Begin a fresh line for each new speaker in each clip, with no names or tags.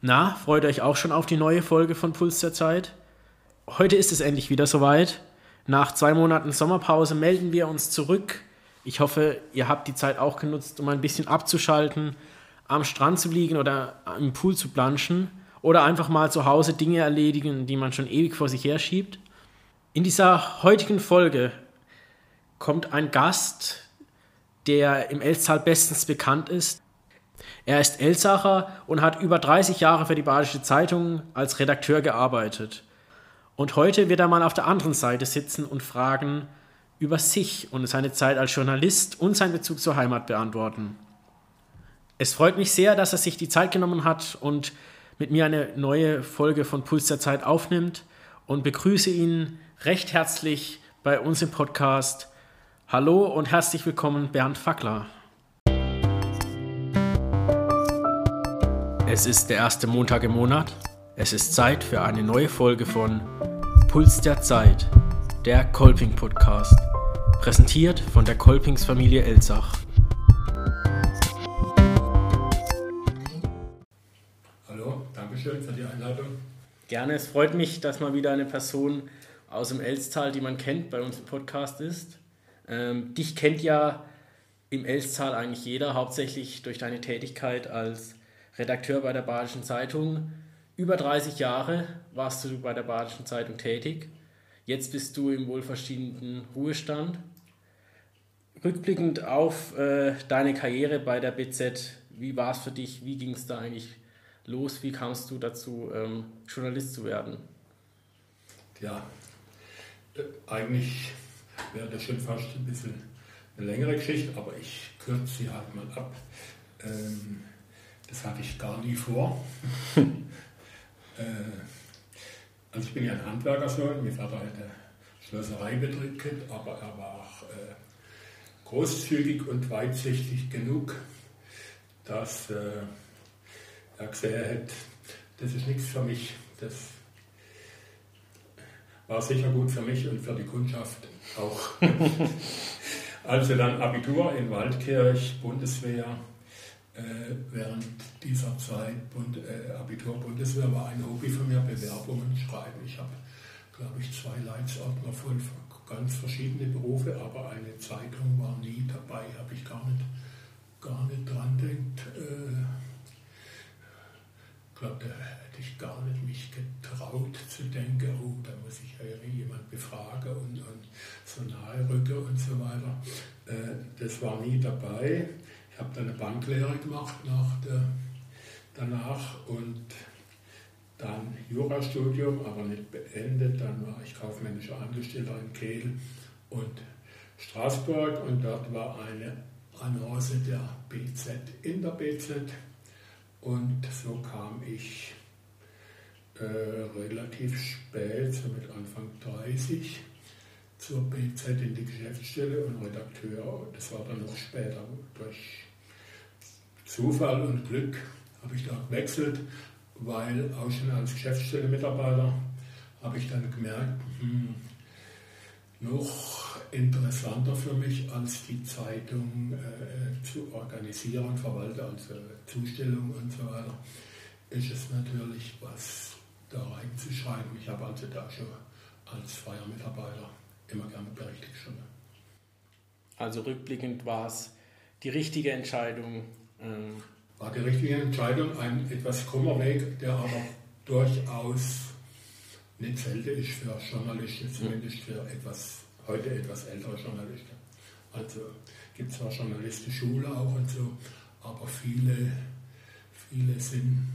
Na, freut euch auch schon auf die neue Folge von Puls der Zeit? Heute ist es endlich wieder soweit. Nach zwei Monaten Sommerpause melden wir uns zurück. Ich hoffe, ihr habt die Zeit auch genutzt, um ein bisschen abzuschalten, am Strand zu liegen oder im Pool zu planschen oder einfach mal zu Hause Dinge erledigen, die man schon ewig vor sich her schiebt. In dieser heutigen Folge kommt ein Gast, der im Elstal bestens bekannt ist. Er ist Elsacher und hat über 30 Jahre für die Badische Zeitung als Redakteur gearbeitet. Und heute wird er mal auf der anderen Seite sitzen und Fragen über sich und seine Zeit als Journalist und seinen Bezug zur Heimat beantworten. Es freut mich sehr, dass er sich die Zeit genommen hat und mit mir eine neue Folge von Puls der Zeit aufnimmt und begrüße ihn recht herzlich bei uns im Podcast. Hallo und herzlich willkommen, Bernd Fackler. Es ist der erste Montag im Monat. Es ist Zeit für eine neue Folge von Puls der Zeit, der Kolping Podcast, präsentiert von der Kolpingsfamilie Elsach.
Hallo, danke schön für die Einladung.
Gerne, es freut mich, dass mal wieder eine Person aus dem Elstal, die man kennt, bei uns im Podcast ist. Ähm, dich kennt ja im Elstal eigentlich jeder, hauptsächlich durch deine Tätigkeit als Redakteur bei der Badischen Zeitung. Über 30 Jahre warst du bei der Badischen Zeitung tätig. Jetzt bist du im wohlverdienten Ruhestand. Rückblickend auf äh, deine Karriere bei der BZ, wie war es für dich? Wie ging es da eigentlich los? Wie kamst du dazu, ähm, Journalist zu werden?
Ja, äh, eigentlich wäre das schon fast ein bisschen eine längere Geschichte, aber ich kürze sie halt mal ab. Ähm, das hatte ich gar nie vor. äh, also ich bin ja ein Handwerkersohn, mein Vater hatte Schlossereibetrieb gehabt, aber er war auch äh, großzügig und weitsichtig genug, dass äh, er gesehen hat, das ist nichts für mich. Das war sicher gut für mich und für die Kundschaft auch. also dann Abitur in Waldkirch, Bundeswehr, während dieser Zeit Bund, äh, Abitur Bundeswehr war ein Hobby von mir, Bewerbungen schreiben. Ich habe, glaube ich, zwei Leitsordner voll ganz verschiedene Berufe, aber eine Zeitung war nie dabei, habe ich gar nicht, gar nicht dran denkt. Äh, ich glaube, da hätte ich gar nicht mich getraut zu denken, oh, da muss ich ja jemand befragen und, und so nahe rücken und so weiter. Äh, das war nie dabei. Ich habe dann eine Banklehre gemacht nach der, danach und dann Jurastudium, aber nicht beendet. Dann war ich kaufmännischer Angestellter in Kehl und Straßburg und dort war eine Annonce der BZ in der BZ und so kam ich äh, relativ spät, so mit Anfang 30, zur BZ in die Geschäftsstelle und Redakteur. Das war dann noch später durch Zufall und Glück habe ich da gewechselt, weil auch schon als Geschäftsstelle-Mitarbeiter habe ich dann gemerkt, hm, noch interessanter für mich als die Zeitung äh, zu organisieren, verwalten, also Zustellung und so weiter, ist es natürlich, was da reinzuschreiben. Ich habe also da schon als freier Mitarbeiter immer gerne berichtet schon.
Also rückblickend war es die richtige Entscheidung,
ähm, war die richtige Entscheidung, ein etwas krummer Weg, der aber durchaus nicht selten ist für Journalisten, zumindest für etwas, heute etwas ältere Journalisten. Also gibt zwar Journalistenschule auch und so, aber viele, viele sind,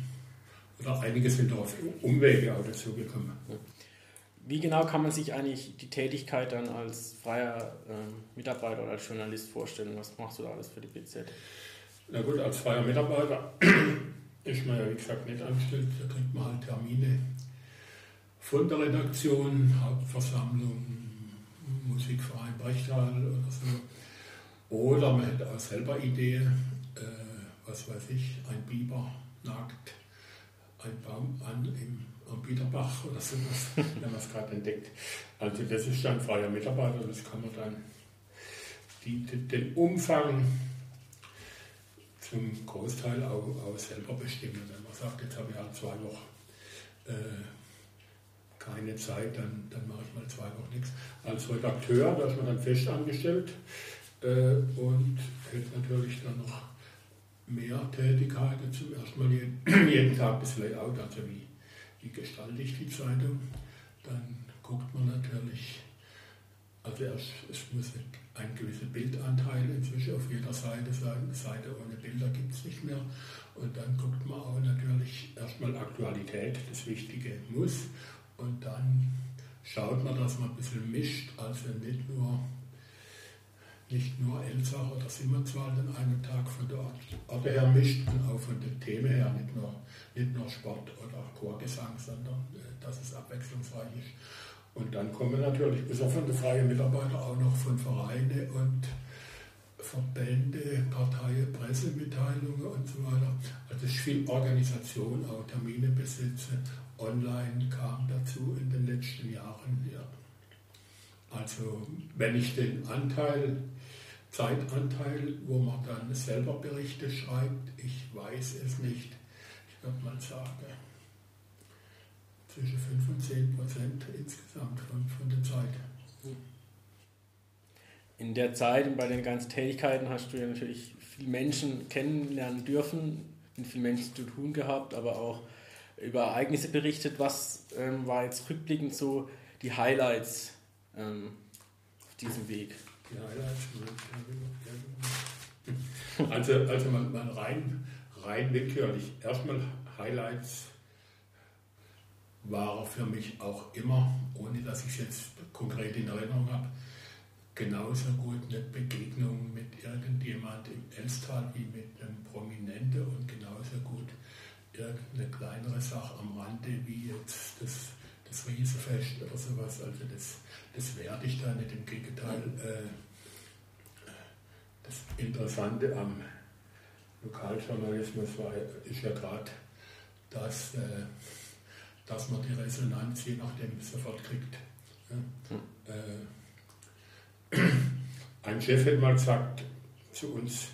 oder einige sind auf Umwege auch dazu gekommen.
Wie genau kann man sich eigentlich die Tätigkeit dann als freier äh, Mitarbeiter oder als Journalist vorstellen? Was machst du da alles für die BZ?
Na gut, als freier Mitarbeiter ist man ja wie gesagt nicht angestellt, da kriegt man halt Termine von der Redaktion, Hauptversammlung, Musikverein Brechtal oder so. Oder man hätte auch selber Ideen, äh, was weiß ich, ein Biber nagt ein Baum an im, am Biederbach oder sowas, wenn man es gerade entdeckt. Also das ist dann freier Mitarbeiter, das kann man dann die, den Umfang zum Großteil auch, auch selber bestimmen. Wenn man sagt, jetzt habe ich halt zwei Wochen äh, keine Zeit, dann, dann mache ich mal zwei Wochen nichts. Als Redakteur, da ist man dann fest angestellt äh, und hätte natürlich dann noch mehr Tätigkeiten. Zum ersten Mal jeden, jeden Tag das Layout, also wie, wie gestalte ich die Zeitung. Dann guckt man natürlich, also erst, es muss ein gewisser Bildanteil inzwischen auf jeder Seite sein. Seite ohne Bilder gibt es nicht mehr. Und dann guckt man auch natürlich erstmal Aktualität, das Wichtige muss. Und dann schaut man, dass man ein bisschen mischt, also nicht nur nicht nur Elsach oder Simmernswald an einem Tag von der Orte her mischt und auch von den Themen her, nicht nur, nicht nur Sport oder Chorgesang, sondern äh, dass es abwechslungsreich ist. Und dann kommen natürlich, den freien Mitarbeitern, auch noch von Vereine und Verbände, Parteien, Pressemitteilungen und so weiter. Also es ist viel Organisation, auch Termine besitzen. Online kam dazu in den letzten Jahren. Ja. Also wenn ich den Anteil Zeitanteil, wo man dann selber Berichte schreibt. Ich weiß es nicht. Ich würde mal sagen, zwischen 5 und 10 Prozent insgesamt von, von der Zeit.
In der Zeit und bei den ganzen Tätigkeiten hast du ja natürlich viele Menschen kennenlernen dürfen, mit vielen Menschen zu tun gehabt, aber auch über Ereignisse berichtet. Was ähm, war jetzt rückblickend so die Highlights ähm, auf diesem Weg? die Highlights.
Also, also man, man rein, rein willkürlich. Erstmal Highlights war für mich auch immer, ohne dass ich es jetzt konkret in Erinnerung habe, genauso gut eine Begegnung mit irgendjemand im Elstal wie mit einem Prominenten und genauso gut irgendeine kleinere Sache am Rande wie jetzt das, das Riesefest oder sowas. Also das, das werde ich da nicht. Im Gegenteil, äh, das Interessante am Lokaljournalismus war, ist ja gerade, dass, äh, dass man die Resonanz je nachdem sofort kriegt. Ja? Äh, ein Chef hat mal gesagt zu uns,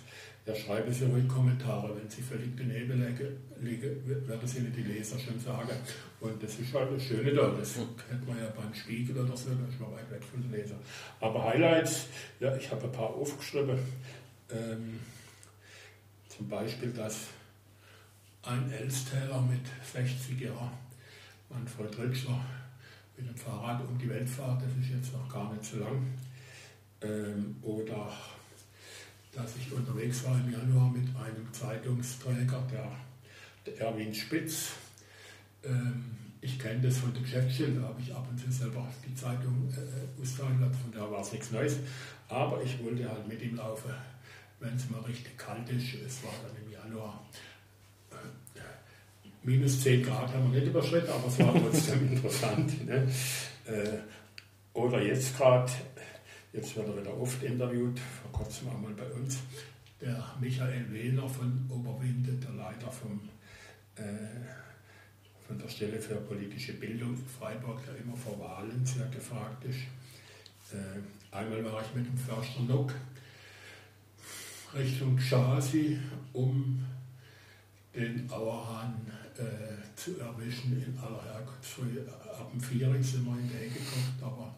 ja, schreiben Sie ruhig Kommentare, wenn Sie völlig daneben liegen, werden Sie nicht die Leser schon sagen. Und das ist halt das Schöne da, das kennt man ja beim Spiegel oder so, da ist man weit weg von den Leser. Aber Highlights, ja, ich habe ein paar aufgeschrieben. Ähm, zum Beispiel, dass ein Elstäler mit 60 Jahren, Manfred Rützler, mit dem Fahrrad um die Welt fährt, das ist jetzt noch gar nicht so lang. Ähm, oder dass ich unterwegs war im Januar mit einem Zeitungsträger, der, der Erwin Spitz. Ähm, ich kenne das von der Geschäftsstelle, da habe ich ab und zu selber die Zeitung äh, ausgehört, von da war es nichts Neues. Aber ich wollte halt mit ihm laufen, wenn es mal richtig kalt ist. Es war dann im Januar minus 10 Grad haben wir nicht überschritten, aber es war trotzdem interessant. Ne? Äh, oder jetzt gerade Jetzt wird er wieder oft interviewt, vor kurzem einmal bei uns. Der Michael Wehner von Oberwinde, der Leiter vom, äh, von der Stelle für politische Bildung in Freiburg, der immer vor Wahlen sehr gefragt ist. Äh, einmal war ich mit dem Förster Nock Richtung Schasi, um den Auerhahn äh, zu erwischen in aller Herkunftsfrühe. Ab dem 4 sind wir in die Ecke gekommen, aber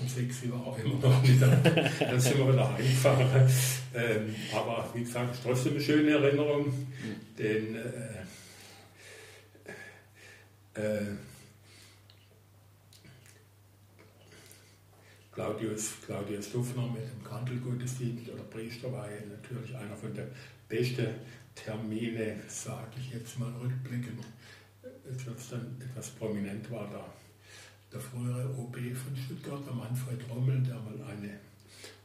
um 6 Uhr war auch immer noch nicht da. Dann sind wir wieder heimgefahren. Ähm, aber wie gesagt, ist trotzdem eine schöne Erinnerung, denn äh, äh, Claudius, Claudius Dufner mit dem Kandelgottesdienst oder Priester war natürlich einer von den besten Termine, sage ich jetzt mal rückblickend. Wird es dann etwas prominent war da der frühere OB von Stuttgart, der Manfred Rommel, der mal eine,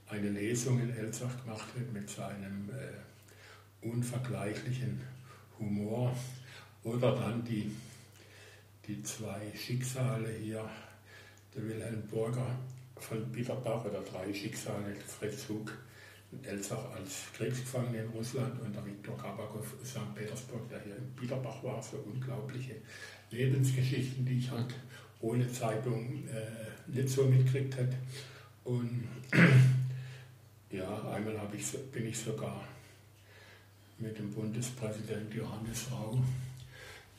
eine Lesung in Elsach gemacht hat mit seinem äh, unvergleichlichen Humor. Oder dann die, die zwei Schicksale hier, der Wilhelm Burger von Biederbach oder drei Schicksale, Fritz Hug in Elsach als Kriegsgefangener in Russland und der Viktor Kabakow St. Petersburg, der hier in Biederbach war, so unglaubliche Lebensgeschichten, die ich halt ohne Zeitung äh, nicht so mitgekriegt hat. Und ja, einmal ich, bin ich sogar mit dem Bundespräsident Johannes Rau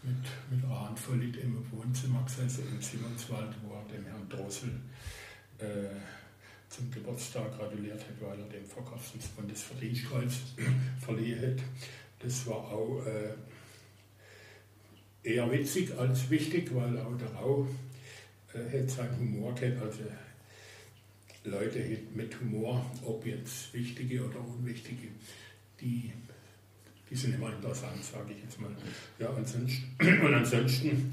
mit, mit einer Handvoll im Wohnzimmer gesessen in Simonswald, wo er dem Herrn Drossel äh, zum Geburtstag gratuliert hat, weil er dem Verkaufsens Bundesverdienstkreuz verliehen hat. Das war auch äh, eher witzig als wichtig, weil auch der Rau äh, seinen Humor gehabt. Also Leute mit Humor, ob jetzt wichtige oder unwichtige, die, die sind immer interessant, sage ich jetzt mal. Ja, ansonsten, und ansonsten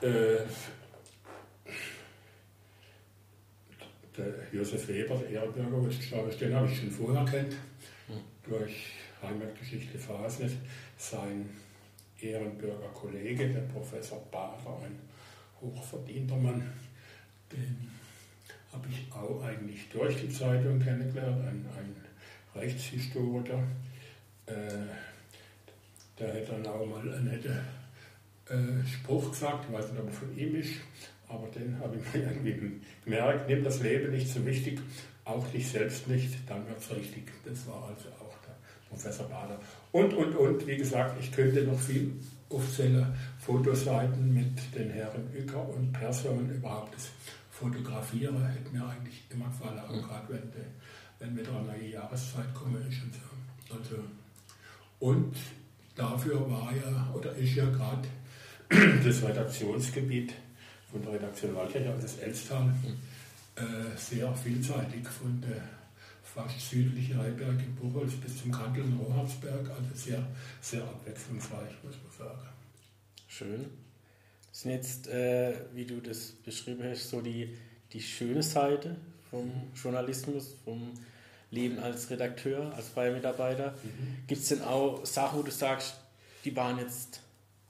äh, der Josef Weber, der Ehrenbürger, ist, den habe ich schon vorher kennt, durch Heimatgeschichte Fasnet. Sein Ehrenbürgerkollege, der Professor Bader, ein hochverdienter Mann, den habe ich auch eigentlich durch die Zeitung kennengelernt, ein, ein Rechtshistoriker. Äh, der hat dann auch mal einen netten äh, Spruch gesagt, ich weiß nicht, ob er von ihm ist, aber den habe ich mir irgendwie gemerkt, nimm das Leben nicht so wichtig, auch dich selbst nicht, dann wird es richtig. Das war also auch der Professor Bader. Und, und, und, wie gesagt, ich könnte noch viel aufzählen, Fotoseiten mit den Herren Uecker und Person überhaupt. Das Fotografieren hätte mir eigentlich immer gefallen, auch gerade wenn, wenn wieder eine neue Jahreszeit kommen ist und so. Also, und dafür war ja, oder ist ja gerade das Redaktionsgebiet von der Redaktion Waldkirche, also das Elstal, äh, sehr vielseitig von der fast südlichen Heiberg in Buchholz bis zum Kantel in Roharzberg, also sehr, sehr abwechslungsreich, muss man sagen.
Schön. Das sind jetzt, äh, wie du das beschrieben hast, so die, die schöne Seite vom Journalismus, vom Leben als Redakteur, als freier Mitarbeiter. Mhm. Gibt es denn auch Sachen, wo du sagst, die waren jetzt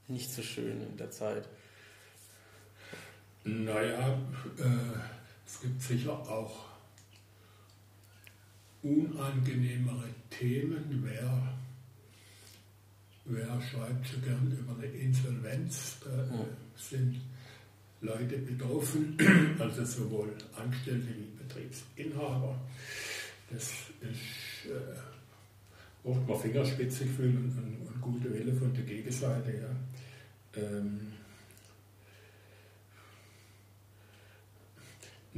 nicht so schön in der Zeit?
Naja, äh, es gibt sicher auch unangenehmere Themen. Wer, wer schreibt so gern über eine Insolvenz? Da äh, sind Leute betroffen, also sowohl Angestellte wie Betriebsinhaber. Das ist äh, oft mal Fingerspitzengefühl und, und, und, gute Wille von der Gegenseite. Ja. Ähm,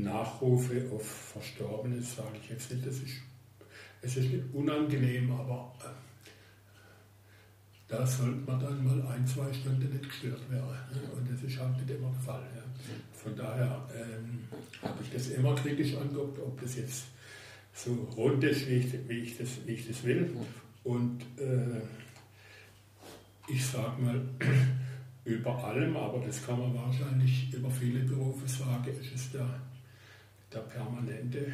Nachrufe auf Verstorbene sage ich jetzt nicht, das ist, es ist nicht unangenehm, aber äh, da sollte man dann mal ein, zwei Stunden nicht gestört werden. Ne? Und das ist halt nicht immer der Fall. Ja. Von daher ähm, habe ich das immer kritisch angeguckt, ob das jetzt so rund ist, wie ich, wie ich, das, wie ich das will. Und äh, ich sage mal, über allem, aber das kann man wahrscheinlich über viele Berufe sagen, ist es der, der permanente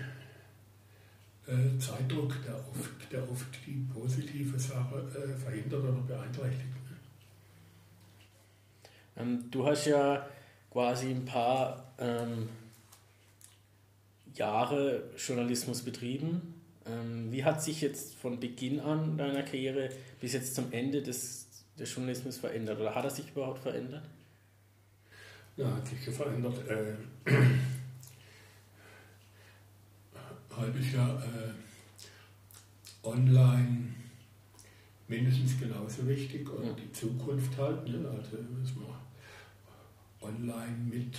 äh, Zeitdruck, der oft, der oft die positive Sache äh, verhindert oder beeinträchtigt.
Ähm, du hast ja quasi ein paar ähm, Jahre Journalismus betrieben. Ähm, wie hat sich jetzt von Beginn an deiner Karriere bis jetzt zum Ende des, des Journalismus verändert? Oder hat er sich überhaupt verändert?
Ja, hat sich verändert. Äh, halbes Jahr äh, online mindestens genauso wichtig und ja. die Zukunft halt. Ne? Also müssen wir online mit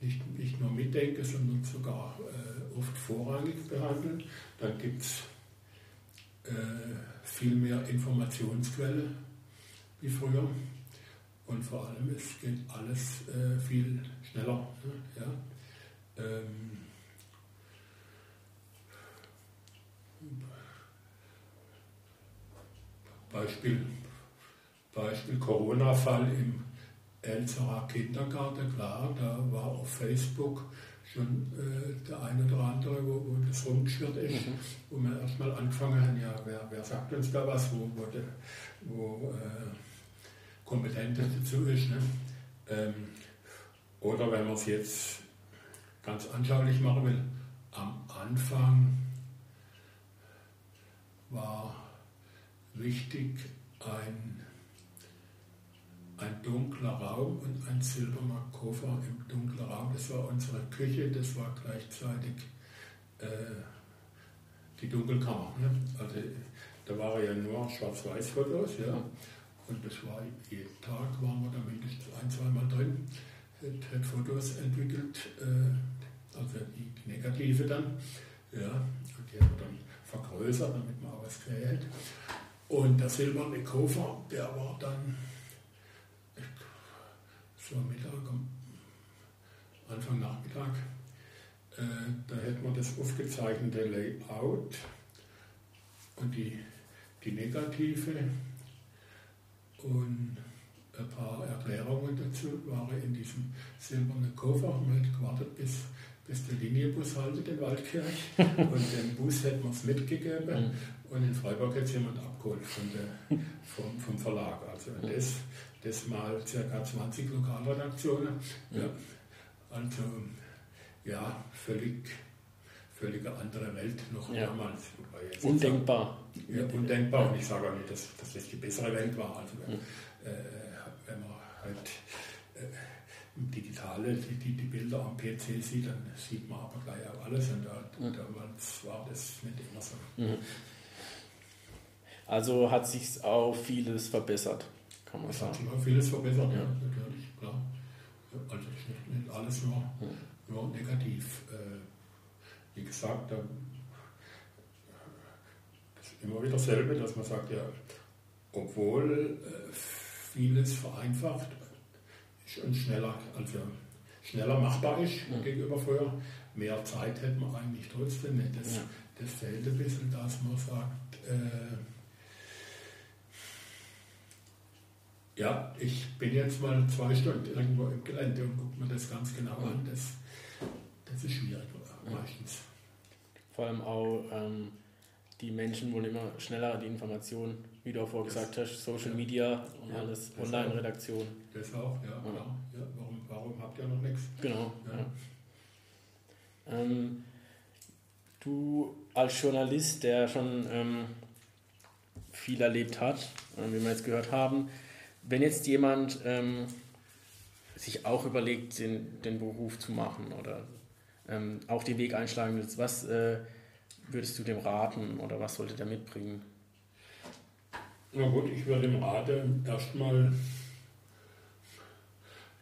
nicht, nicht nur mitdenken, sondern sogar äh, oft vorrangig behandeln. Dann gibt es äh, viel mehr Informationsquelle wie früher. Und vor allem, es geht alles äh, viel schneller. Ne? Ja? Beispiel, Beispiel Corona-Fall im Elzerer Kindergarten, klar, da war auf Facebook schon äh, der eine oder andere, wo, wo das rumgeschwirrt ist, mhm. wo wir erstmal angefangen haben, ja, wer, wer sagt uns da was, wo, wo, de, wo äh, kompetent dazu ist. Ne? Ähm, oder wenn man es jetzt ganz anschaulich machen will, am Anfang war wichtig ein, ein dunkler Raum und ein silberner Koffer im dunklen Raum. Das war unsere Küche, das war gleichzeitig äh, die Dunkelkammer. Ne? Also da waren ja nur Schwarz-Weiß-Fotos, ja. Und das war jeden Tag, waren wir da mindestens ein, zweimal drin, hat, hat Fotos entwickelt, äh, also die, Negative dann, ja, und die haben wir dann vergrößert, damit man ausquält. Und der silberne Koffer, der war dann so am Mittag, Anfang Nachmittag, äh, da hätten wir das aufgezeichnete Layout und die, die Negative und ein paar Erklärungen dazu waren in diesem silbernen Koffer. Man hat gewartet, bis, bis der Linienbus haltet in Waldkirch und den Bus hätten wir es mitgegeben mhm. Und in Freiburg hat es jemand abgeholt von der, vom, vom Verlag. Also das, das mal ca. 20 Lokalredaktionen. Ja, also ja, völlig, völlig andere Welt noch ja. damals.
Undenkbar.
Sagen, ja, undenkbar. Und ich sage auch nicht, dass, dass das die bessere Welt war. Also wenn, mhm. äh, wenn man halt äh, digitale die, die, die, Bilder am PC sieht, dann sieht man aber gleich auch alles. Und da, mhm. damals war das nicht immer so. Mhm.
Also hat sich auch vieles verbessert, kann man
es
sagen.
Hat sich auch vieles verbessert, ja, natürlich, klar. Also nicht, nicht alles nur. Ja, negativ. Äh, wie gesagt, da, das ist immer wieder dasselbe, dass man sagt, ja, obwohl äh, vieles vereinfacht und schneller, also schneller machbar ist ja. gegenüber früher, mehr Zeit hätte man eigentlich trotzdem nicht. Das, ja. das fehlt ein bisschen, dass man sagt, äh, ja, ich bin jetzt mal zwei Stunden irgendwo im Gelände und gucke mir das ganz genau an. Das, das ist schwierig meistens.
Vor allem auch ähm, die Menschen wollen immer schneller die Informationen, wie du auch vorher gesagt hast, Social Media und ja, alles, Online-Redaktion.
Das auch, ja. ja. ja warum, warum, habt ihr noch nichts?
Genau. Ähm, du als Journalist, der schon ähm, viel erlebt hat, äh, wie wir jetzt gehört haben, wenn jetzt jemand ähm, sich auch überlegt, den, den Beruf zu machen oder ähm, auch den Weg einschlagen willst, was äh, würdest du dem raten oder was sollte der mitbringen?
Na gut, ich würde dem raten, erstmal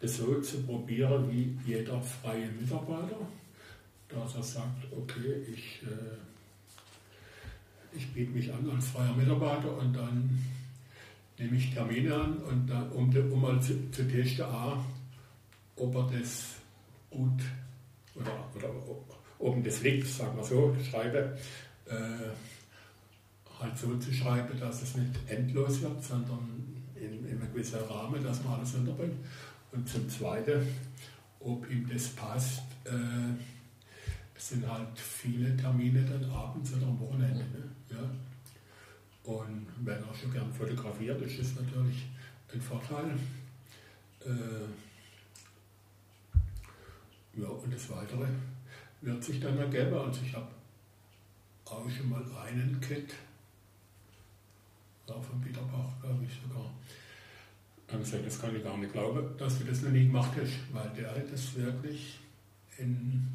das so zu probieren wie jeder freie Mitarbeiter, dass er sagt, okay, ich, äh, ich biete mich an als freier Mitarbeiter und dann nehme ich Termine an, und dann, um, um mal zu, zu testen, A, ob er das gut oder, oder oben das liegt, sagen wir so, schreibe, äh, halt so zu schreiben, dass es nicht endlos wird, sondern in, in einem gewissen Rahmen, dass man alles unterbringt. Und zum Zweiten, ob ihm das passt, äh, es sind halt viele Termine dann abends oder am Wochenende. Ne? Ja. Und wenn er schon gern fotografiert, ist es natürlich ein Vorteil. Äh, ja, und das Weitere wird sich dann ergeben. Also ich habe auch schon mal einen Kit, war von Peter Bach, glaube ich sogar. Dann das kann ich gar nicht glauben, dass du das noch nie gemacht hast, weil der hat das wirklich in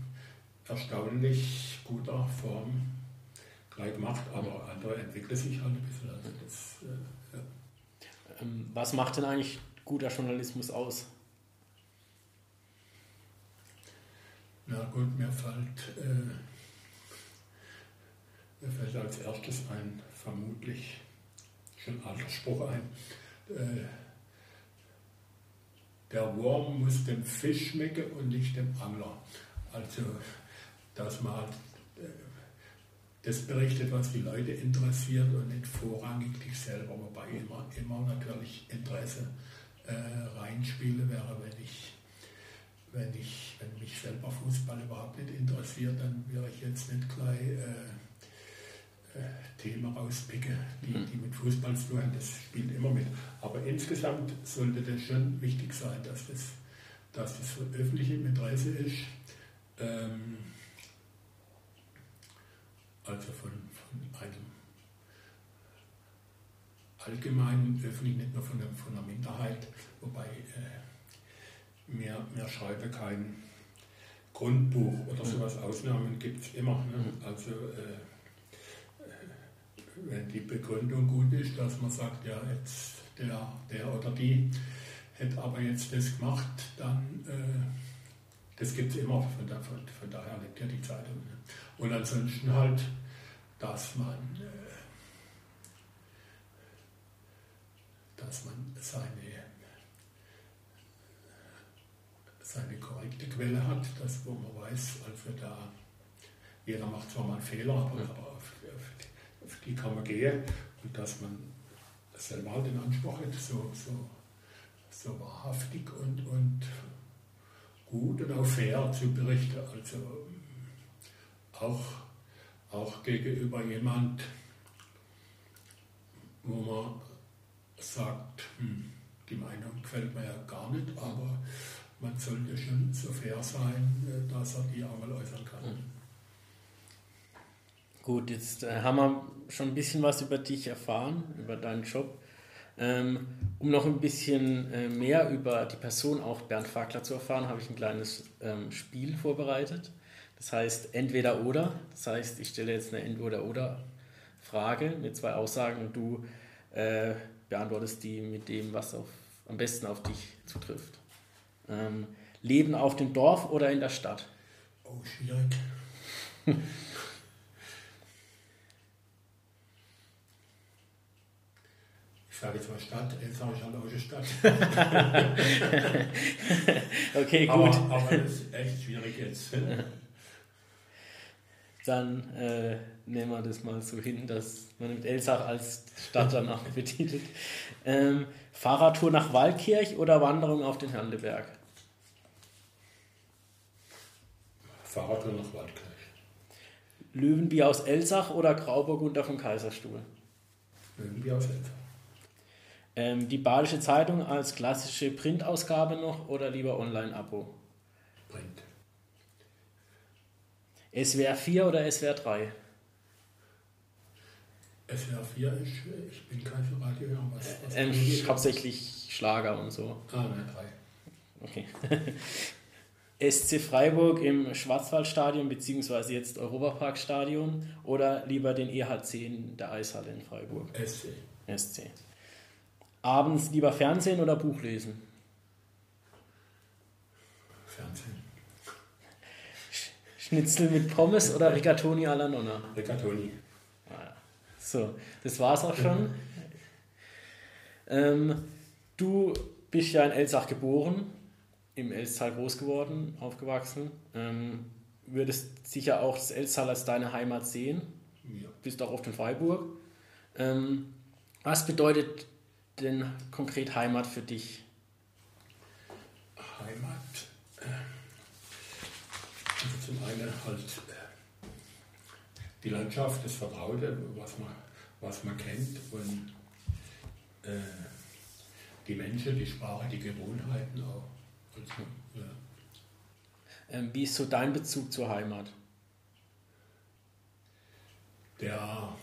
erstaunlich guter Form gleich gemacht, aber andere entwickeln sich halt ein bisschen. Also das, äh,
ja. Ähm, was macht denn eigentlich guter Journalismus aus?
Na gut, mir fällt, äh, mir fällt als erstes ein vermutlich schon alter Spruch ein. Äh, der Wurm muss dem Fisch schmecken und nicht dem Angler. Also, dass man halt, das berichtet, was die Leute interessiert und nicht vorrangig dich selber, wobei immer, immer natürlich Interesse äh, reinspiele wäre, wenn ich wenn, ich, wenn mich selber Fußball überhaupt nicht interessiert, dann würde ich jetzt nicht gleich äh, äh, Themen rauspicken, die, mhm. die mit Fußball zu tun haben. Das spielt immer mit. Aber insgesamt sollte das schon wichtig sein, dass das, dass das öffentliche Interesse ist. Ähm, also von, von einem allgemeinen öffentlichen, nicht nur von, der, von einer Minderheit, wobei äh, mehr, mehr schreibe kein Grundbuch oder sowas. Ausnahmen gibt es immer. Ne? Also äh, wenn die Begründung gut ist, dass man sagt, ja, jetzt der, der oder die hätte aber jetzt das gemacht, dann äh, das gibt es immer, von, da, von, von, daher liegt ja die Zeitung. Und ansonsten halt, dass man, äh, dass man seine, seine korrekte Quelle hat, dass, wo man weiß, also da, jeder macht zwar mal einen Fehler, aber, auf, auf, die, kann man gehen und dass man selber halt den Anspruch hat, so, so, so wahrhaftig und, und gut und auch fair zu berichten. Also auch, auch gegenüber jemand, wo man sagt, hm, die Meinung gefällt mir ja gar nicht, aber man sollte schon so fair sein, äh, dass er die auch mal äußern kann. Hm.
Gut, jetzt äh, haben wir schon ein bisschen was über dich erfahren, über deinen Job. Ähm, um noch ein bisschen äh, mehr über die Person auch Bernd Fagler zu erfahren, habe ich ein kleines ähm, Spiel vorbereitet. Das heißt entweder oder. Das heißt, ich stelle jetzt eine entweder oder Frage mit zwei Aussagen und du äh, beantwortest die mit dem, was auf, am besten auf dich zutrifft. Ähm, Leben auf dem Dorf oder in der Stadt?
Oh, schwierig. sage jetzt mal Stadt, jetzt sage ich halt auch Stadt.
okay, gut.
Aber, aber, das ist echt schwierig jetzt.
Dann äh, nehmen wir das mal so hin, dass man mit Elsach als Stadt dann auch betitelt. Ähm, Fahrradtour nach Waldkirch oder Wanderung auf den Herndeberg?
Fahrradtour nach Waldkirch.
Löwenbier aus Elsach oder Grauburgunder vom Kaiserstuhl?
Löwenbier aus Elsach.
Ähm, die Badische Zeitung als klassische Printausgabe noch oder lieber Online-Abo?
Print.
SWR 4 oder SWR 3?
SWR 4 ist, ich bin kein für Radio. Was, was
ähm, hauptsächlich Schlager und so.
Ah, ne,
3. Okay. SC Freiburg im Schwarzwaldstadion beziehungsweise jetzt Europaparkstadion oder lieber den EHC in der Eishalle in Freiburg?
SC.
SC. Abends lieber Fernsehen oder Buch lesen?
Fernsehen.
Schnitzel mit Pommes oder Rigatoni alla Nonna?
Rigatoni.
Ah, so, das war's auch schon. Ähm, du bist ja in Elsach geboren, im Elstal groß geworden, aufgewachsen. Ähm, würdest sicher auch das Elstal als deine Heimat sehen.
Ja.
Bist auch oft in Freiburg. Ähm, was bedeutet denn konkret Heimat für dich?
Heimat. Halt die Landschaft, das Vertraute, was man, was man kennt und äh, die Menschen, die Sprache, die Gewohnheiten auch. Also, ja.
ähm, wie ist so dein Bezug zur Heimat?
Der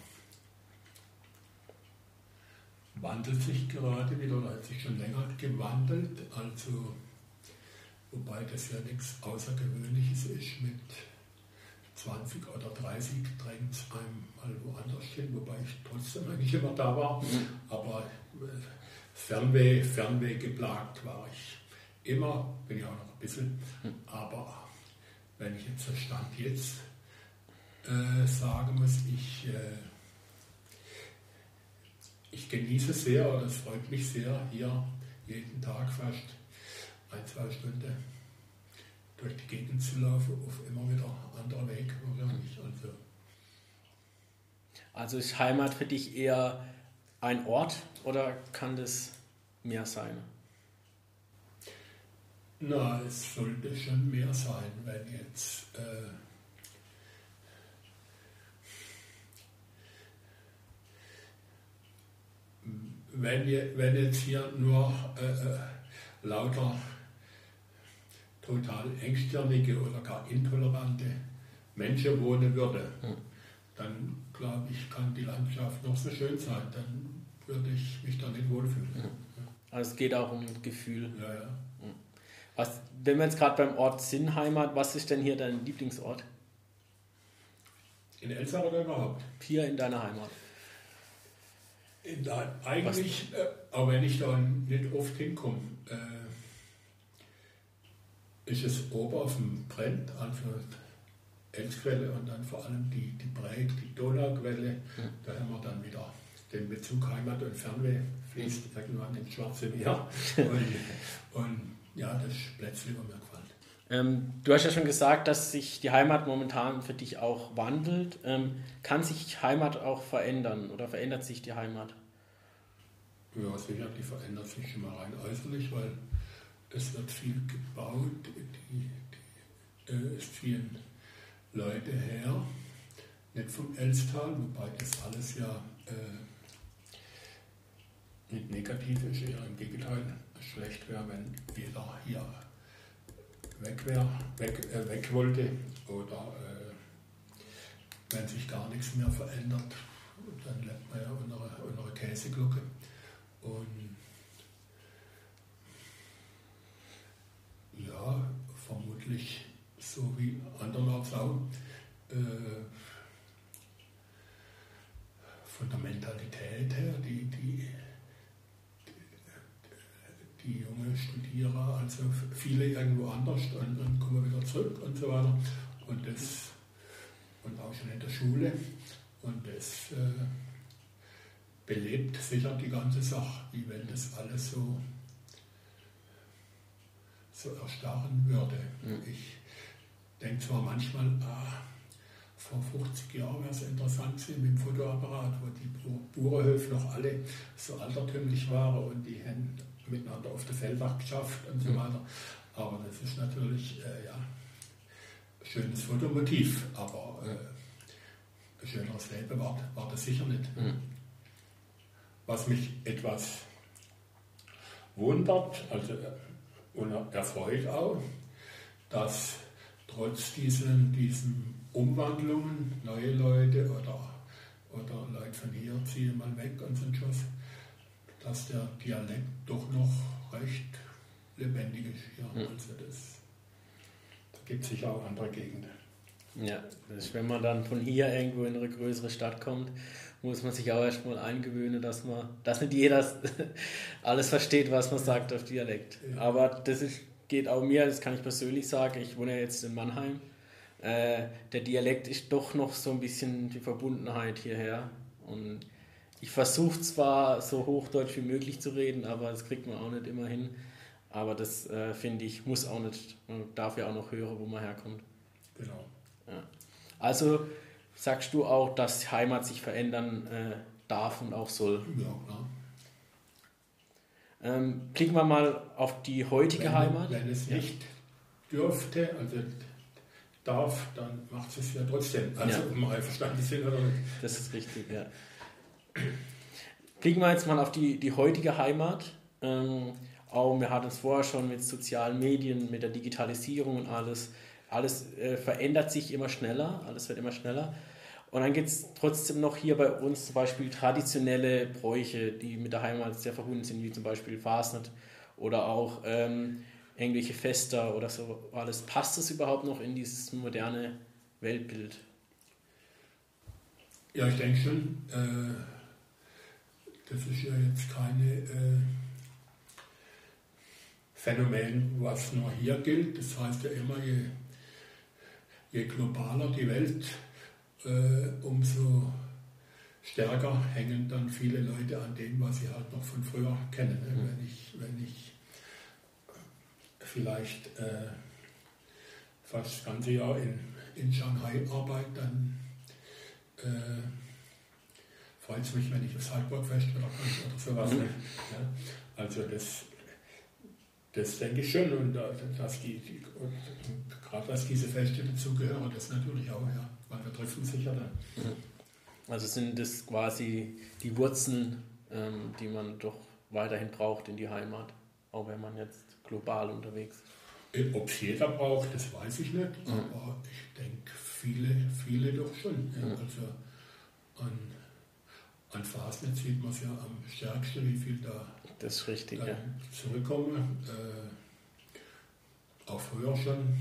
wandelt sich gerade wieder oder hat sich schon länger gewandelt. Also, wobei das ja nichts Außergewöhnliches ist mit 20 oder 30 drängt es einem mal woanders hin, wobei ich trotzdem eigentlich immer da war. Mhm. Aber äh, Fernweh, Fernweh geplagt war ich immer, bin ich auch noch ein bisschen. Mhm. Aber wenn ich jetzt Stand jetzt äh, sagen muss, ich äh, ich genieße sehr oder es freut mich sehr, hier jeden Tag fast ein, zwei Stunden durch die Gegend zu laufen, auf immer wieder anderer Weg wahrscheinlich. Also,
also ist Heimat für dich eher ein Ort oder kann das mehr sein?
Na, es sollte schon mehr sein, wenn jetzt äh, wenn, wenn jetzt hier nur äh, äh, lauter total engstirnige oder gar intolerante Menschen wohnen würden, hm. dann glaube ich, kann die Landschaft noch so schön sein, dann würde ich mich da nicht wohlfühlen. Hm.
Also es geht auch um Gefühl.
Ja, ja.
Hm. Was, wenn wir jetzt gerade beim Ort sind, Heimat, was ist denn hier dein Lieblingsort?
In Elsach oder überhaupt?
Hier in deiner Heimat.
Nein, eigentlich, äh, aber wenn ich da nicht oft hinkomme, äh, ist es oben auf dem Brenn, also Elzquelle und dann vor allem die, die Breit, die Donauquelle, ja. da haben wir dann wieder den Bezug Heimat und Fernweh fließt irgendwann ins Schwarze Meer. und, und ja, das ist plötzlich mir gefallen.
Ähm, du hast ja schon gesagt, dass sich die Heimat momentan für dich auch wandelt. Ähm, kann sich Heimat auch verändern oder verändert sich die Heimat?
Ja, sicher, die verändert sich schon mal rein äußerlich, weil es wird viel gebaut, die, die, äh, es ziehen Leute her, nicht vom Elstal, wobei das alles ja äh, nicht negativ ist, eher im Gegenteil. Schlecht wäre, wenn jeder hier weg, wär, weg, äh, weg wollte oder äh, wenn sich gar nichts mehr verändert, dann lebt man ja einer Käseglocke. Und ja, vermutlich so wie andernorts auch. Äh, von der Mentalität her, die, die, die junge Studierer, also viele irgendwo anders und dann kommen wieder zurück und so weiter. Und das und auch schon in der Schule. Und das äh, belebt sicher die ganze Sache, wie wenn das alles so, so erstarren würde. Mhm. Ich denke zwar manchmal, ah, vor 50 Jahren wäre es interessant gewesen mit dem Fotoapparat, wo die Bauernhöfe noch alle so altertümlich waren und die haben miteinander auf der Feldach geschafft und so weiter. Aber das ist natürlich, äh, ja, ein schönes Fotomotiv, aber äh, ein schöneres Leben war, war das sicher nicht. Mhm was mich etwas wundert also, und erfreut auch, dass trotz diesen, diesen Umwandlungen, neue Leute oder, oder Leute von hier ziehen mal weg und so was, dass der Dialekt doch noch recht lebendig ist hier. Mhm. Also das, da gibt es sicher auch andere Gegenden.
Ja, das ist, wenn man dann von hier irgendwo in eine größere Stadt kommt muss man sich auch erstmal eingewöhnen, dass man, dass nicht jeder alles versteht, was man sagt auf Dialekt. Aber das ist, geht auch mir, das kann ich persönlich sagen, ich wohne jetzt in Mannheim. Äh, der Dialekt ist doch noch so ein bisschen die Verbundenheit hierher. Und ich versuche zwar so hochdeutsch wie möglich zu reden, aber das kriegt man auch nicht immer hin. Aber das äh, finde ich, muss auch nicht, man darf ja auch noch hören, wo man herkommt.
Genau.
Ja. Also sagst du auch, dass Heimat sich verändern äh, darf und auch soll.
Ja, klar.
Ähm, blicken wir mal auf die heutige
wenn,
Heimat.
Wenn es nicht dürfte, also darf, dann macht es ja trotzdem. Also ja. um einverstanden sind oder nicht.
Das ist richtig, ja. Blicken wir jetzt mal auf die, die heutige Heimat. Ähm, auch wir hatten es vorher schon mit sozialen Medien, mit der Digitalisierung und alles. Alles äh, verändert sich immer schneller, alles wird immer schneller. Und dann gibt es trotzdem noch hier bei uns zum Beispiel traditionelle Bräuche, die mit der Heimat sehr verbunden sind, wie zum Beispiel Fasnet oder auch ähm, irgendwelche Fester oder so alles. Passt das überhaupt noch in dieses moderne Weltbild?
Ja, ich denke schon. Äh, das ist ja jetzt keine äh, Phänomen, was nur hier gilt. Das heißt ja immer, je, je globaler die Welt äh, umso stärker hängen dann viele Leute an dem, was sie halt noch von früher kennen. Ne? Mhm. Wenn, ich, wenn ich vielleicht äh, fast das ganze Jahr in, in Shanghai arbeite, dann äh, freut es mich, wenn ich aufs Halbburgfest oder, oder sowas. Mhm. Ne? Also das das denke ich schon. Und dass die, die gerade was diese Feste dazugehören, das natürlich auch, ja. Weil wir treffen sich ja dann.
Also sind das quasi die Wurzeln, ähm, die man doch weiterhin braucht in die Heimat, auch wenn man jetzt global unterwegs ist.
Äh, Ob es jeder braucht, das weiß ich nicht, mhm. aber ich denke, viele, viele doch schon. Mhm. Also an, an Fasnet sieht man es ja am stärksten, wie viel da
das ist richtig, ja.
zurückkommen. Äh, auch früher schon.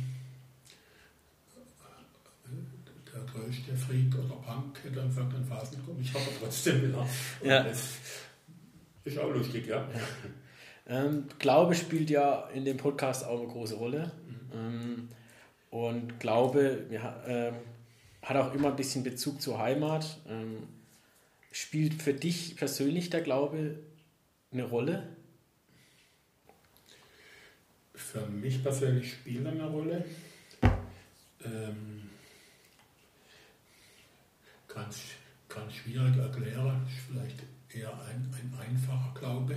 Der größte Freak oder Punk hätte dann gesagt, dann Phasen kommen. Ich habe trotzdem wieder.
Ja.
Das ist auch lustig, ja.
Ähm, Glaube spielt ja in dem Podcast auch eine große Rolle. Ähm, und Glaube ja, ähm, hat auch immer ein bisschen Bezug zur Heimat. Ähm, spielt für dich persönlich der Glaube eine Rolle?
Für mich persönlich spielt er eine Rolle. Ähm, ganz, ganz schwierig erklären, ist vielleicht eher ein, ein einfacher Glaube.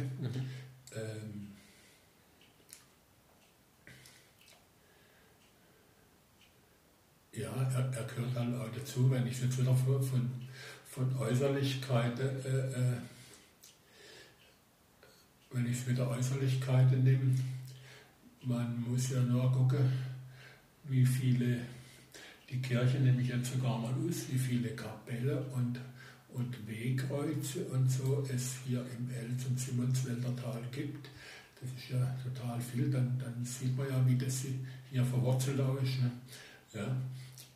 Ähm, ja, er, er gehört dann auch dazu, wenn ich jetzt wieder von, von, von Äußerlichkeiten, äh, äh, wenn ich es mit der Äußerlichkeiten nehme, man muss ja nur gucken, wie viele, die Kirche nehme ich jetzt sogar mal aus, wie viele Kapelle und, und Wegkreuze und so es hier im Els- und Simmonswälder Tal gibt. Das ist ja total viel, dann, dann sieht man ja, wie das hier verwurzelt ist. Ne? Ja,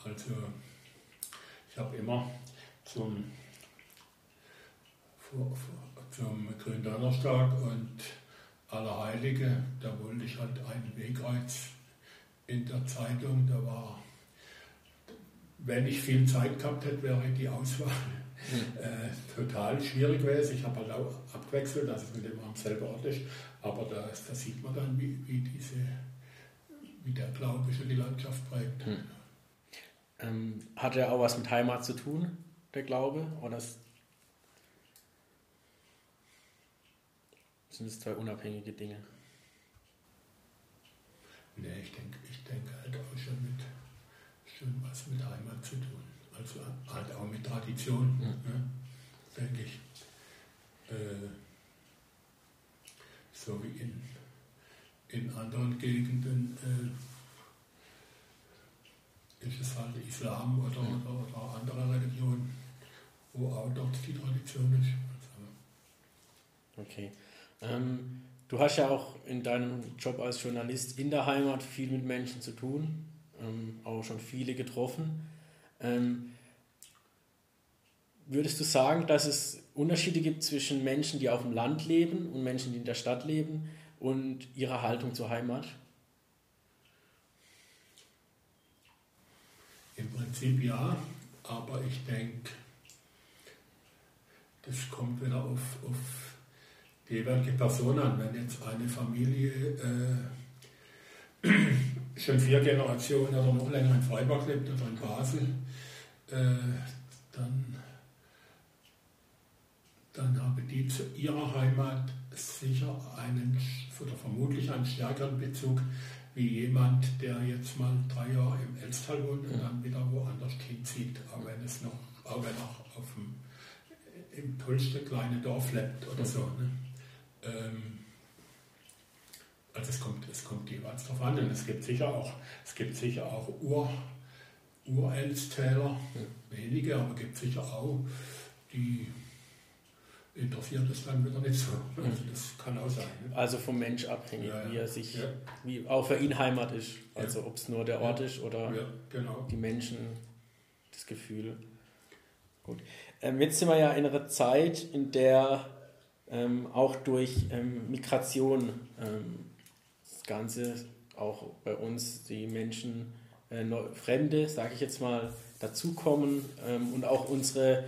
also ich habe immer zum, vor, vor, zum Gründonnerstag und Allerheilige, da wollte ich halt einen Wegkreuz in der Zeitung, da war, wenn ich viel Zeit gehabt hätte, wäre die Auswahl äh, total schwierig gewesen. Ich habe halt auch abgewechselt, dass es mit dem am selben Ort ist, aber da, da sieht man dann, wie, wie, diese, wie der Glaube schon die Landschaft prägt.
Hm. Ähm, hat er auch was mit Heimat zu tun, der Glaube? Oder sind es zwei unabhängige Dinge?
Nee, ich denke ich denk halt auch schon mit schon was mit Heimat zu tun. Also halt auch mit Tradition,
Mhm.
ne, denke ich. Äh, so wie in, in anderen Gegenden äh, ist es halt Islam oder,
Mhm.
oder, oder andere Religionen, wo auch dort die Tradition ist.
Okay. Ähm, du hast ja auch in deinem Job als Journalist in der Heimat viel mit Menschen zu tun, ähm, auch schon viele getroffen. Ähm, würdest du sagen, dass es Unterschiede gibt zwischen Menschen, die auf dem Land leben und Menschen, die in der Stadt leben und ihrer Haltung zur Heimat?
Im Prinzip ja, aber ich denke, das kommt wieder auf, auf die jeweilige Person an. Wenn jetzt eine Familie äh, schon vier Generationen oder noch länger in Freiburg lebt oder in Basel, äh, dann, dann haben die zu ihrer Heimat sicher einen oder vermutlich einen stärkeren Bezug wie jemand, der jetzt mal drei Jahre im Elstal wohnt und dann wieder woanders hinzieht, auch wenn es noch, auch wenn er auf dem, im tollsten kleinen Dorf lebt oder so. Ne? Ähm, also es kommt, es kommt jeweils darauf an und es gibt sicher auch, es gibt sicher auch Ur, Urelstäler, wenige, aber es gibt sicher auch, die interessiert es dann wieder nicht so. Also das kann auch sein. Ne?
Also vom Mensch abhängig,
Ja, ja.
wie er sich,
Ja.
wie auch für ihn Heimat ist. Also ob es nur der Ort ist oder
genau.
die Menschen, das Gefühl. Gut. Ähm, jetzt sind wir ja in einer Zeit, in der ähm, auch durch ähm, Migration ähm, das Ganze, auch bei uns die Menschen, äh, Fremde, sage ich jetzt mal, dazukommen ähm, und auch unsere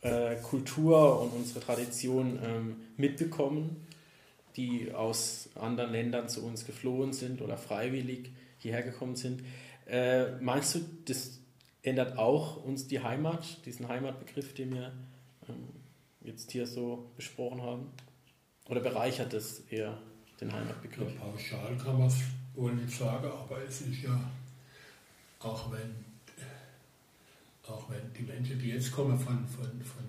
äh, Kultur und unsere Tradition ähm, mitbekommen, die aus anderen Ländern zu uns geflohen sind oder freiwillig hierher gekommen sind. Äh, meinst du, das ändert auch uns die Heimat, diesen Heimatbegriff, den wir ähm, jetzt hier so besprochen haben? Oder bereichert das eher den
Ja,
Heimatbegriff?
pauschal kann man es wohl nicht sagen, aber es ist ja, auch wenn, auch wenn die Menschen, die jetzt kommen von, von, von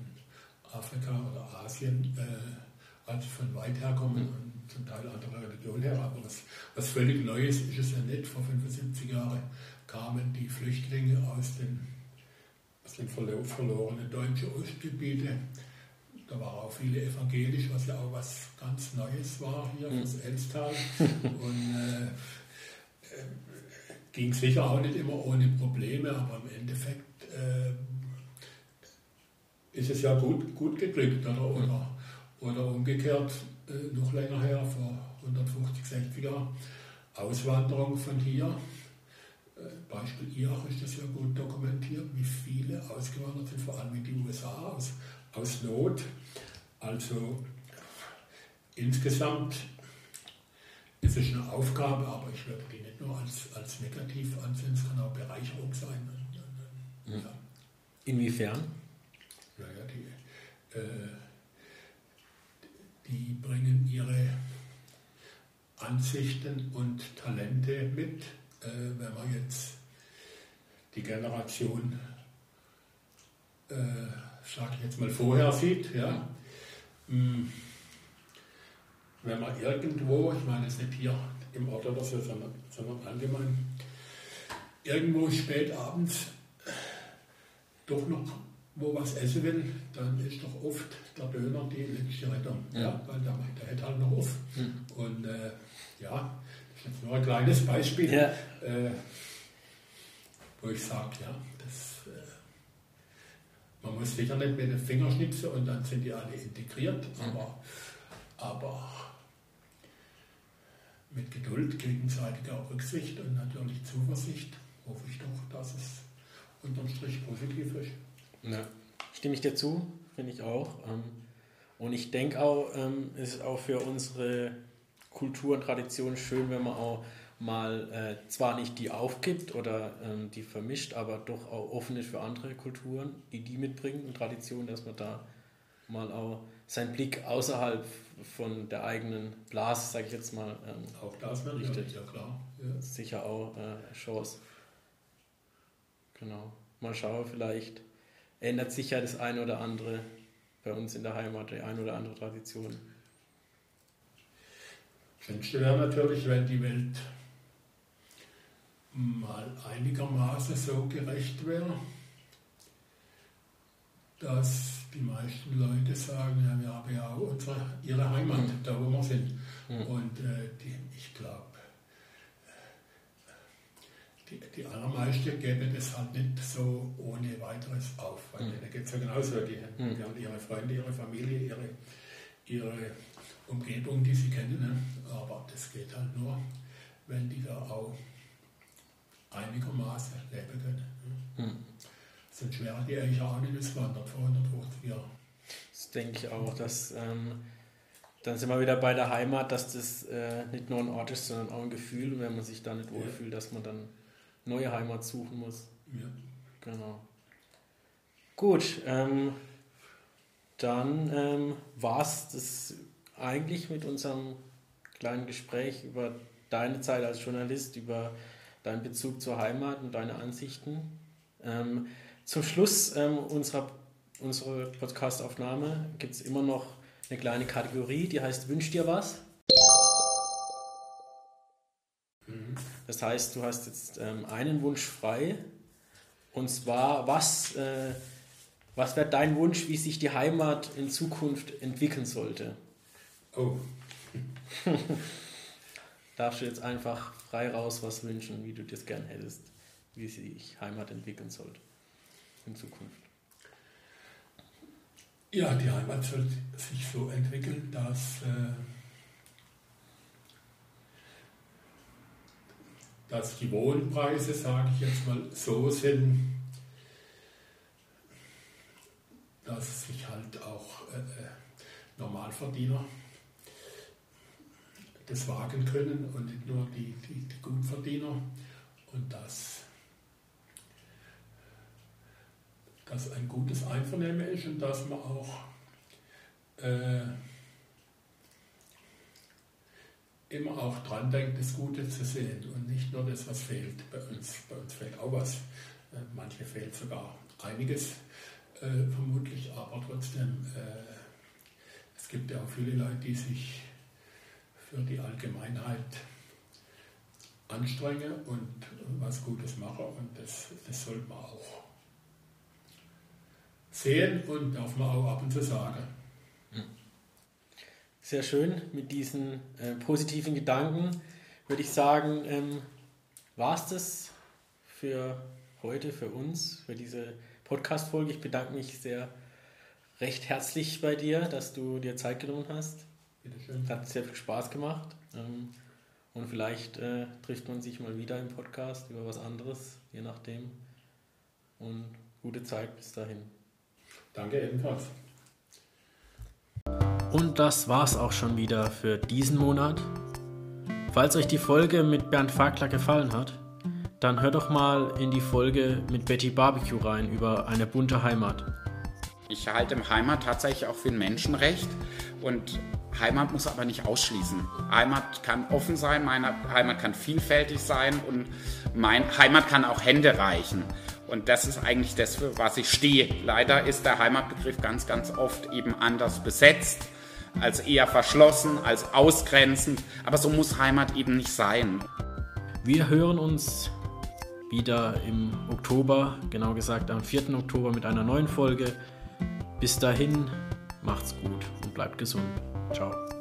Afrika oder Asien, äh, also von weit her kommen und zum Teil andere Religionen her, aber was, was völlig Neues ist es ja nicht. Vor 75 Jahren kamen die Flüchtlinge aus den, aus den verlo- verlorenen deutschen Ostgebieten. Da war auch viele evangelisch, was ja auch was ganz Neues war hier
Mhm.
fürs Elstal. Und äh, äh, ging sicher auch nicht immer ohne Probleme, aber im Endeffekt ist es ja gut, gut geglückt. Oder, oder, oder umgekehrt, äh, noch länger her, vor 150, 60 Jahren, Auswanderung von hier. Äh, Beispiel Irak ist das ja gut dokumentiert, wie viele ausgewandert sind, vor allem in die USA aus, aus Not. Also insgesamt ist es eine Aufgabe, aber ich würde die nicht nur als, als negativ ansehen, es kann auch Bereicherung sein.
Ja. Inwiefern?
Naja, die, äh, die bringen ihre Ansichten und Talente mit. Äh, wenn man jetzt die Generation, äh, sage ich jetzt mal, vorher sieht, ja, hm, wenn man irgendwo, ich meine jetzt nicht hier im Ort oder so, sondern, sondern allgemein, irgendwo spät abends doch noch wo was essen will, dann ist doch oft der Döner die letzte Rettung. Ja. ja weil der, der hält halt noch auf. Mhm. Und äh, ja, das ist jetzt nur ein kleines Beispiel, ja. äh, wo ich sage, ja, man muss sicher nicht mit den Fingern schnipsen und dann sind die alle integriert, aber, aber mit Geduld, gegenseitiger Rücksicht und natürlich Zuversicht hoffe ich doch, dass es unterm Strich positiv ist.
Ja, stimme ich dir zu, finde ich auch. Ähm, und ich denke auch, ähm, es ist auch für unsere Kultur und Tradition schön, wenn man auch mal äh, zwar nicht die aufgibt oder ähm, die vermischt, aber doch auch offen ist für andere Kulturen, die die mitbringen und Traditionen, dass man da mal auch seinen Blick außerhalb von der eigenen Blase, sage ich jetzt mal, ähm,
auch das richtet. Ja, klar.
Ja. Sicher auch äh, Chance. Genau. Mal schauen, vielleicht ändert sich ja das eine oder andere bei uns in der Heimat, die eine oder andere Tradition.
Schönste wäre natürlich, wenn die Welt mal einigermaßen so gerecht wäre, dass die meisten Leute sagen, ja, wir haben ja auch unsere, ihre Heimat, mhm. da wo wir sind. Mhm. Und äh, die, ich glaube, die, die allermeisten geben das halt nicht so ohne weiteres auf. Weil mhm. denen geht es ja genauso. Die, mhm. die, haben ihre Freunde, ihre Familie, ihre, ihre Umgebung, die sie kennen. Ne? Aber das geht halt nur, wenn die da auch einigermaßen leben können. Ne? Mhm. Sonst wären die eigentlich auch nicht auswandert vor 150 Jahren.
Das denke ich auch, dass. Ähm dann sind wir wieder bei der Heimat, dass das äh, nicht nur ein Ort ist, sondern auch ein Gefühl. Wenn man sich da nicht wohlfühlt, dass man dann neue Heimat suchen muss.
Ja.
Genau. Gut, ähm, dann ähm, war es das eigentlich mit unserem kleinen Gespräch über deine Zeit als Journalist, über deinen Bezug zur Heimat und deine Ansichten. Ähm, zum Schluss ähm, unserer, unserer Podcast-Aufnahme gibt es immer noch eine kleine Kategorie, die heißt Wünsch dir was. Das heißt, du hast jetzt ähm, einen Wunsch frei. Und zwar, was, äh, was wäre dein Wunsch, wie sich die Heimat in Zukunft entwickeln sollte?
Oh.
Darfst du jetzt einfach frei raus was wünschen, wie du das gern hättest, wie sich Heimat entwickeln sollte in Zukunft?
Ja, die Heimat sollte sich so entwickeln, dass. Äh dass die Wohnpreise, sage ich jetzt mal, so sind, dass sich halt auch äh, äh, Normalverdiener das wagen können und nicht nur die, die, die Gutverdiener und dass das ein gutes Einvernehmen ist und dass man auch äh, immer auch dran denkt, das Gute zu sehen und nicht nur das, was fehlt. Bei uns, bei uns fehlt auch was. Äh, manche fehlt sogar einiges, äh, vermutlich, aber trotzdem, äh, es gibt ja auch viele Leute, die sich für die Allgemeinheit anstrengen und was Gutes machen und das, das sollte man auch sehen und darf man auch ab und zu sagen.
Sehr schön. Mit diesen äh, positiven Gedanken würde ich sagen, ähm, war es das für heute, für uns, für diese Podcast-Folge. Ich bedanke mich sehr recht herzlich bei dir, dass du dir Zeit genommen hast.
Bitteschön.
Hat sehr viel Spaß gemacht. Ähm, und vielleicht äh, trifft man sich mal wieder im Podcast über was anderes, je nachdem. Und gute Zeit bis dahin.
Danke ebenfalls.
Und das war's auch schon wieder für diesen Monat. Falls euch die Folge mit Bernd Fakler gefallen hat, dann hört doch mal in die Folge mit Betty Barbecue rein über eine bunte Heimat.
Ich halte Heimat tatsächlich auch für ein Menschenrecht und Heimat muss aber nicht ausschließen. Heimat kann offen sein, meine Heimat kann vielfältig sein und mein Heimat kann auch Hände reichen. Und das ist eigentlich das, für was ich stehe. Leider ist der Heimatbegriff ganz, ganz oft eben anders besetzt, als eher verschlossen, als ausgrenzend. Aber so muss Heimat eben nicht sein.
Wir hören uns wieder im Oktober, genau gesagt am 4. Oktober mit einer neuen Folge. Bis dahin, macht's gut und bleibt gesund. 招。